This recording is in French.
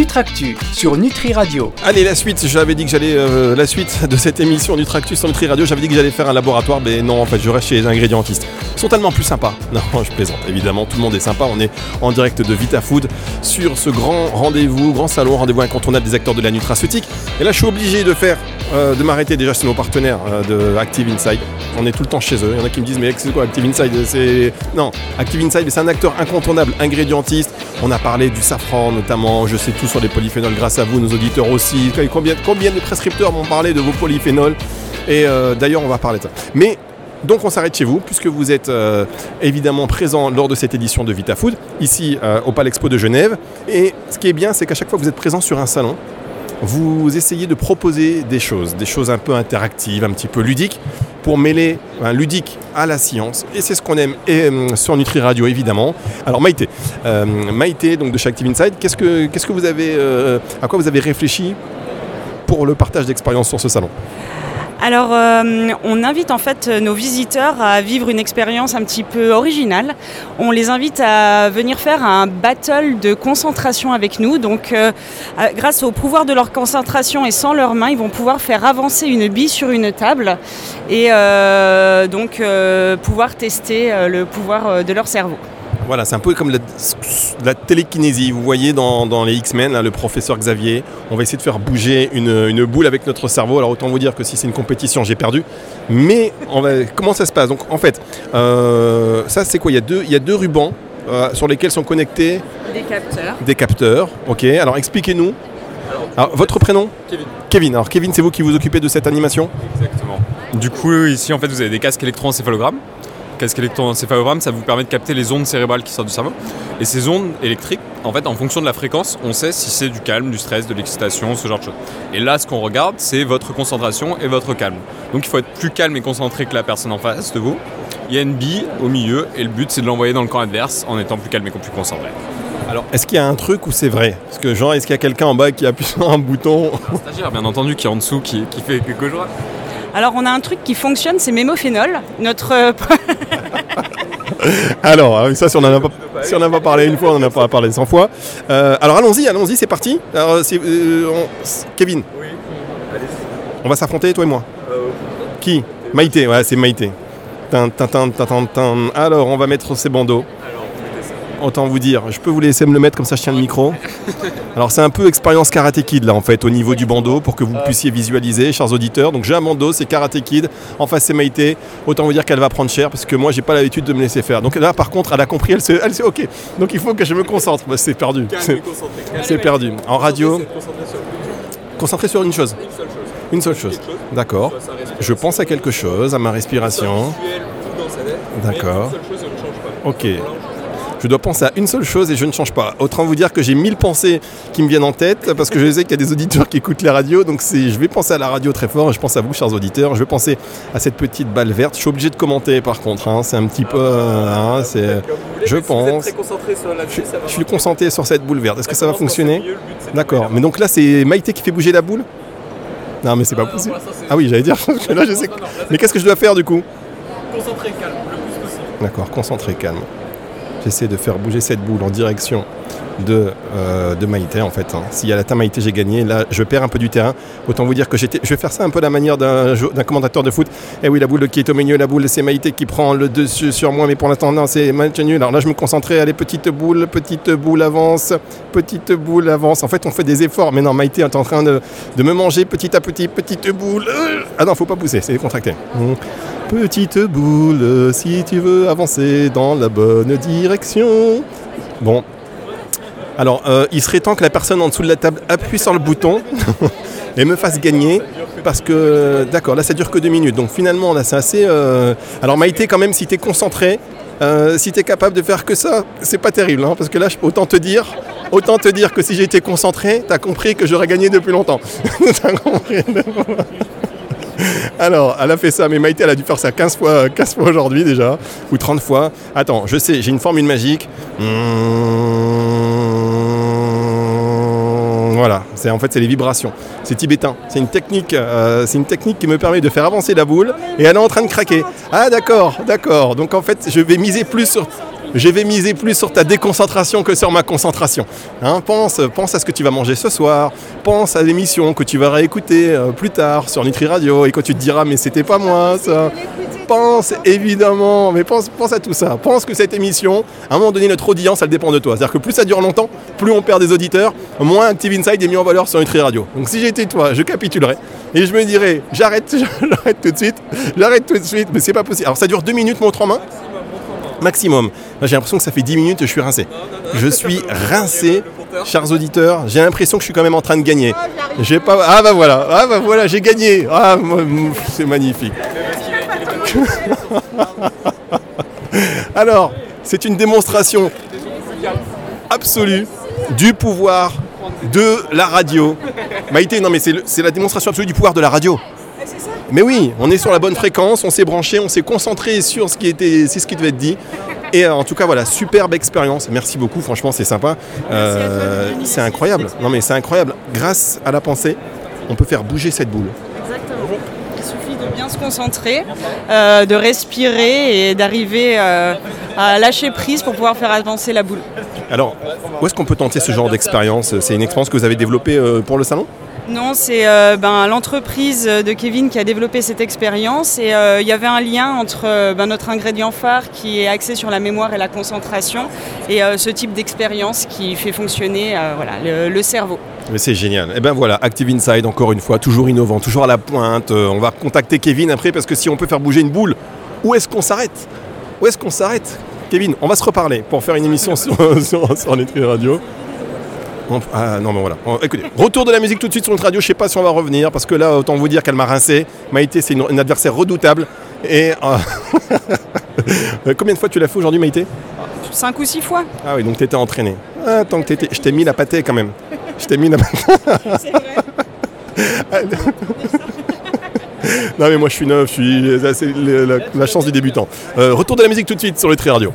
Nutractu sur Nutri Radio. Allez, la suite, j'avais dit que j'allais. euh, la suite de cette émission Nutractus sur Nutri Radio, j'avais dit que j'allais faire un laboratoire, mais non, en fait, je reste chez les ingrédientistes. Ils sont tellement plus sympas. Non, je plaisante, évidemment, tout le monde est sympa. On est en direct de VitaFood sur ce grand rendez-vous, grand salon, rendez-vous incontournable des acteurs de la nutraceutique. Et là, je suis obligé de faire, euh, de m'arrêter déjà chez nos partenaires euh, de Active Inside. On est tout le temps chez eux. Il y en a qui me disent, mais c'est quoi Active Inside C'est. Non, Active Inside, c'est un acteur incontournable, ingrédientiste. On a parlé du safran notamment, je sais tout sur les polyphénols grâce à vous, nos auditeurs aussi. Combien, de prescripteurs m'ont parlé de vos polyphénols Et euh, d'ailleurs, on va parler de ça. Mais donc on s'arrête chez vous, puisque vous êtes évidemment présent lors de cette édition de VitaFood, ici au Palexpo de Genève. Et ce qui est bien, c'est qu'à chaque fois vous êtes présent sur un salon, vous essayez de proposer des choses, des choses un peu interactives, un petit peu ludiques, pour mêler ludique à la science. Et c'est ce qu'on aime et, euh, sur Nutri Radio, évidemment. Alors Maïté, euh, Maïté donc de chez Active Inside, euh, à quoi vous avez réfléchi pour le partage d'expérience sur ce salon? Alors, euh, on invite en fait nos visiteurs à vivre une expérience un petit peu originale. On les invite à venir faire un battle de concentration avec nous. Donc, euh, grâce au pouvoir de leur concentration et sans leurs mains, ils vont pouvoir faire avancer une bille sur une table et euh, donc pouvoir tester le pouvoir de leur cerveau. Voilà, c'est un peu comme la, la télékinésie. Vous voyez dans, dans les X-Men, le professeur Xavier, on va essayer de faire bouger une, une boule avec notre cerveau. Alors autant vous dire que si c'est une compétition, j'ai perdu. Mais on va, comment ça se passe? Donc en fait, euh, ça c'est quoi? Il y, a deux, il y a deux rubans euh, sur lesquels sont connectés Des capteurs. des capteurs. Ok, alors expliquez-nous. Alors, votre prénom? Kevin. Kevin. Alors Kevin, c'est vous qui vous occupez de cette animation? Exactement. Du coup, ici, en fait, vous avez des casques électroencéphalogrammes. Casque électroencéphalogramme, ça vous permet de capter les ondes cérébrales qui sortent du cerveau. Et ces ondes électriques, en fait, en fonction de la fréquence, on sait si c'est du calme, du stress, de l'excitation, ce genre de choses. Et là, ce qu'on regarde, c'est votre concentration et votre calme. Donc, il faut être plus calme et concentré que la personne en face de vous. Il y a une bille au milieu, et le but, c'est de l'envoyer dans le camp adverse en étant plus calme et plus concentré. Alors, est-ce qu'il y a un truc où c'est vrai? Parce que genre, est-ce qu'il y a quelqu'un en bas qui appuie sur un bouton? Stagiaire, bien entendu, qui est en dessous, qui, qui fait quelque chose. Alors, on a un truc qui fonctionne, c'est Mémophénol. Notre euh, Alors, oui, ça, si on n'en a, pas- si on en a pas parlé une fois, on n'en a pas parlé 100 fois. Euh, alors, allons-y, allons-y, c'est parti. Alors, c'est, euh, on- Kevin, Oui, on va s'affronter, toi et moi. Qui? Maïté, ouais, c'est Maïté. Alors, on va mettre ces bandeaux. Autant vous dire, je peux vous laisser me le mettre comme ça je tiens le micro. Alors c'est un peu expérience Karate Kid là en fait au niveau du bandeau pour que vous puissiez visualiser, chers auditeurs. Donc j'ai un bandeau, c'est Karate Kid. En face c'est Maïté. Autant vous dire qu'elle va prendre cher parce que moi j'ai pas l'habitude de me laisser faire. Donc là par contre elle a compris, elle sait, elle sait ok. Donc il faut que je me concentre. Bah, c'est perdu. C'est- C'est perdu. En radio, concentré sur une chose. Une seule chose. D'accord. Je pense à quelque chose, à ma respiration. D'accord. Ok. Je dois penser à une seule chose et je ne change pas. Autant vous dire que j'ai mille pensées qui me viennent en tête parce que je sais qu'il y a des auditeurs qui écoutent les radios. Donc c'est, je vais penser à la radio très fort. et Je pense à vous, chers auditeurs. Je vais penser à cette petite balle verte. Je suis obligé de commenter par contre. hein. C'est un petit peu. hein, c'est, je pense. Je, je suis concentré sur cette boule verte. Est-ce que ça va fonctionner? D'accord. Mais donc là, c'est Maïté qui fait bouger la boule? Non, mais c'est pas possible. Ah oui, j'allais dire. là, je sais. Mais qu'est-ce que je dois faire du coup? Concentré, calme, le plus possible. D'accord, concentré, calme. J'essaie de faire bouger cette boule en direction de, euh, de Maïté en fait. hein. S'il y a la Maïté, j'ai gagné. Là, je perds un peu du terrain. Autant vous dire que. Je vais faire ça un peu la manière d'un d'un commentateur de foot. Eh oui, la boule qui est au milieu, la boule, c'est Maïté qui prend le dessus sur moi, mais pour l'instant, non, c'est maintenu. Alors là, je me concentrais. Allez, petite boule, petite boule avance, petite boule avance. En fait, on fait des efforts. Mais non, Maïté est en train de, me manger petit à petit, petite boule. Ah non, faut pas pousser, c'est contracté. Hum. Petite boule, si tu veux avancer dans la bonne direction. Bon. Alors, euh, il serait temps que la personne en dessous de la table appuie sur le bouton et me fasse gagner. Parce que, d'accord, là ça dure que deux minutes. Donc finalement, là c'est assez. euh, Alors, Maïté, quand même, si tu es concentré, euh, si tu es capable de faire que ça, c'est pas terrible. hein, parce que là, autant te dire. Autant te dire que si été concentré, t'as compris que j'aurais gagné depuis longtemps. T'as compris alors, elle a fait ça, mais Maïté, elle a dû faire ça 15 fois, 15 fois aujourd'hui déjà, ou 30 fois. Attends, je sais, j'ai une formule magique. Mmh, en fait c'est les vibrations. C'est tibétain. C'est une technique, euh, c'est une technique qui me permet de faire avancer la boule et elle est en train de craquer. Ah d'accord, d'accord. Donc en fait, je vais miser plus sur ta déconcentration que sur ma concentration. Hein, pense, à ce que tu vas manger ce soir, pense à l'émission que tu vas réécouter euh, plus tard sur Nutri Radio et quand tu te diras mais c'était pas moi ça. Pense évidemment, mais pense, à tout ça. Pense que cette émission, à un moment donné, notre audience, elle dépend de toi. C'est-à-dire que plus ça dure longtemps, plus on perd des auditeurs, moins Active Inside est mis en valeur sur Nutri Radio. Donc si j'étais toi, je capitulerais et je me dirais j'arrête, j'arrête tout de suite, j'arrête tout de suite, mais c'est pas possible. Alors ça dure deux minutes montre en main maximum. J'ai l'impression que ça fait 10 minutes que je suis rincé. Je suis rincé, chers auditeurs. J'ai l'impression que je suis quand même en train de gagner. Pas. Ah bah voilà, ah bah voilà, j'ai gagné. Ah, c'est magnifique. Alors, c'est une démonstration absolue du pouvoir de la radio. Maïté, non mais c'est la démonstration absolue du pouvoir de la radio. Mais oui, on est sur la bonne fréquence, on s'est branché, on s'est concentré sur ce qui était, c'est ce qui devait être dit. Et euh, en tout cas, voilà, superbe expérience. Merci beaucoup, franchement, c'est sympa. Euh, c'est incroyable. Non, mais c'est incroyable. Grâce à la pensée, on peut faire bouger cette boule. Exactement. Il suffit de bien se concentrer, euh, de respirer et d'arriver à lâcher prise pour pouvoir faire avancer la boule. Alors, où est-ce qu'on peut tenter ce genre d'expérience? C'est une expérience que vous avez développée pour le salon? Non, c'est euh, ben, l'entreprise de Kevin qui a développé cette expérience et euh, il y avait un lien entre euh, ben, notre ingrédient phare qui est axé sur la mémoire et la concentration et ce type d'expérience qui fait fonctionner le, cerveau. c'est génial. Et eh ben voilà, Active Inside, encore une fois, toujours innovant, toujours à la pointe. on va contacter Kevin après parce que si on peut faire bouger une boule, où est-ce qu'on s'arrête? Où est-ce qu'on s'arrête? Kevin, on va se reparler pour faire une émission sur, sur, sur Radio. Ah non, mais voilà. écoutez, retour de la musique tout de suite sur notre radio. Je sais pas si on va revenir parce que là, autant vous dire qu'elle m'a rincé. Maïté, c'est une, adversaire redoutable. Et euh, combien de fois tu l'as fait aujourd'hui, Maïté? Cinq ou six fois. Ah oui, donc tu étais entraîné. Ah, tant que étais... Je t'ai mis la pâtée quand même. Je t'ai mis la pâtée. c'est vrai. non mais moi je suis neuf, je suis... c'est la, chance du débutant. Euh, retour de la musique tout de suite sur le Tri Radio.